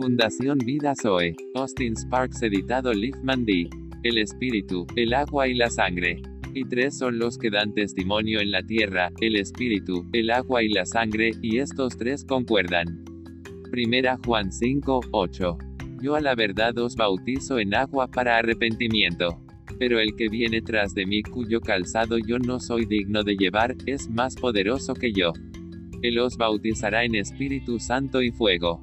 Fundación Vida Zoe. Austin Sparks editado Liefman D. El espíritu, el agua y la sangre. Y tres son los que dan testimonio en la tierra, el espíritu, el agua y la sangre, y estos tres concuerdan. Primera Juan 5, 8. Yo a la verdad os bautizo en agua para arrepentimiento. Pero el que viene tras de mí cuyo calzado yo no soy digno de llevar, es más poderoso que yo. Él os bautizará en Espíritu Santo y fuego.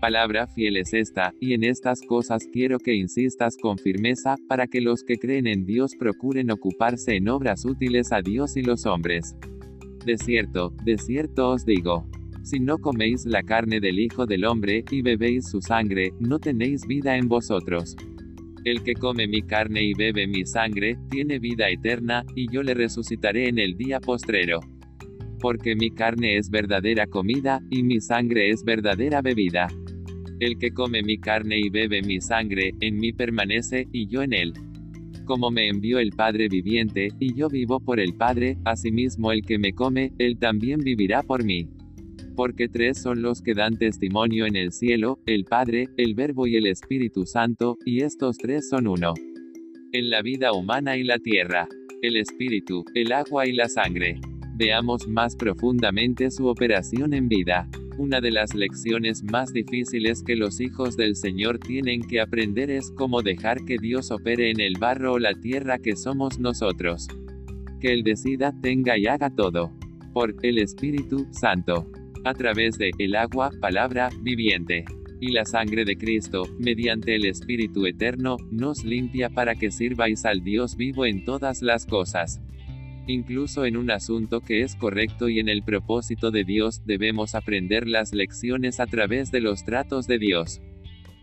Palabra fiel es esta, y en estas cosas quiero que insistas con firmeza, para que los que creen en Dios procuren ocuparse en obras útiles a Dios y los hombres. De cierto, de cierto os digo, si no coméis la carne del Hijo del Hombre, y bebéis su sangre, no tenéis vida en vosotros. El que come mi carne y bebe mi sangre, tiene vida eterna, y yo le resucitaré en el día postrero. Porque mi carne es verdadera comida, y mi sangre es verdadera bebida. El que come mi carne y bebe mi sangre, en mí permanece, y yo en él. Como me envió el Padre viviente, y yo vivo por el Padre, asimismo el que me come, él también vivirá por mí. Porque tres son los que dan testimonio en el cielo, el Padre, el Verbo y el Espíritu Santo, y estos tres son uno. En la vida humana y la tierra. El Espíritu, el agua y la sangre. Veamos más profundamente su operación en vida. Una de las lecciones más difíciles que los hijos del Señor tienen que aprender es cómo dejar que Dios opere en el barro o la tierra que somos nosotros. Que Él decida, tenga y haga todo. Por el Espíritu Santo. A través de el agua, palabra, viviente. Y la sangre de Cristo, mediante el Espíritu Eterno, nos limpia para que sirváis al Dios vivo en todas las cosas. Incluso en un asunto que es correcto y en el propósito de Dios, debemos aprender las lecciones a través de los tratos de Dios.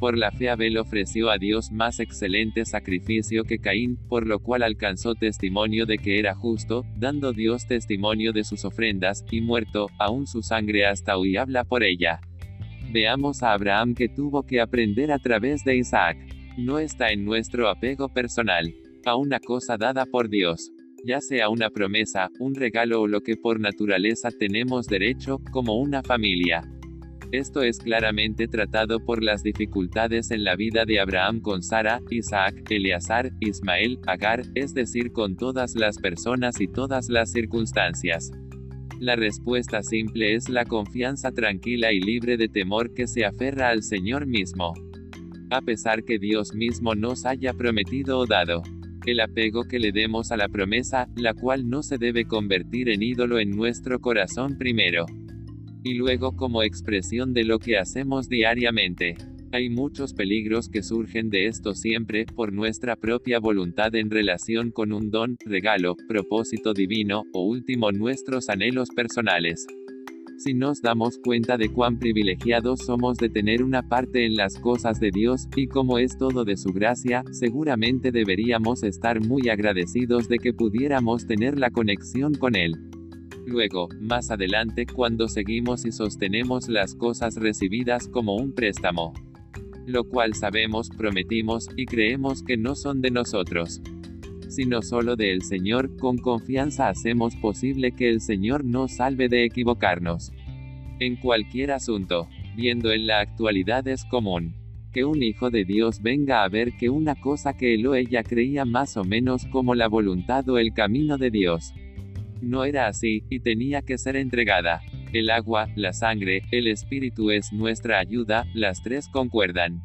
Por la fe Abel ofreció a Dios más excelente sacrificio que Caín, por lo cual alcanzó testimonio de que era justo, dando Dios testimonio de sus ofrendas, y muerto, aún su sangre hasta hoy habla por ella. Veamos a Abraham que tuvo que aprender a través de Isaac. No está en nuestro apego personal, a una cosa dada por Dios ya sea una promesa, un regalo o lo que por naturaleza tenemos derecho, como una familia. Esto es claramente tratado por las dificultades en la vida de Abraham con Sara, Isaac, Eleazar, Ismael, Agar, es decir, con todas las personas y todas las circunstancias. La respuesta simple es la confianza tranquila y libre de temor que se aferra al Señor mismo. A pesar que Dios mismo nos haya prometido o dado el apego que le demos a la promesa, la cual no se debe convertir en ídolo en nuestro corazón primero. Y luego como expresión de lo que hacemos diariamente. Hay muchos peligros que surgen de esto siempre, por nuestra propia voluntad en relación con un don, regalo, propósito divino, o último nuestros anhelos personales si nos damos cuenta de cuán privilegiados somos de tener una parte en las cosas de Dios, y como es todo de su gracia, seguramente deberíamos estar muy agradecidos de que pudiéramos tener la conexión con Él. Luego, más adelante, cuando seguimos y sostenemos las cosas recibidas como un préstamo, lo cual sabemos, prometimos, y creemos que no son de nosotros sino solo de el Señor, con confianza hacemos posible que el Señor nos salve de equivocarnos. En cualquier asunto, viendo en la actualidad es común que un hijo de Dios venga a ver que una cosa que él o ella creía más o menos como la voluntad o el camino de Dios. No era así, y tenía que ser entregada. El agua, la sangre, el espíritu es nuestra ayuda, las tres concuerdan.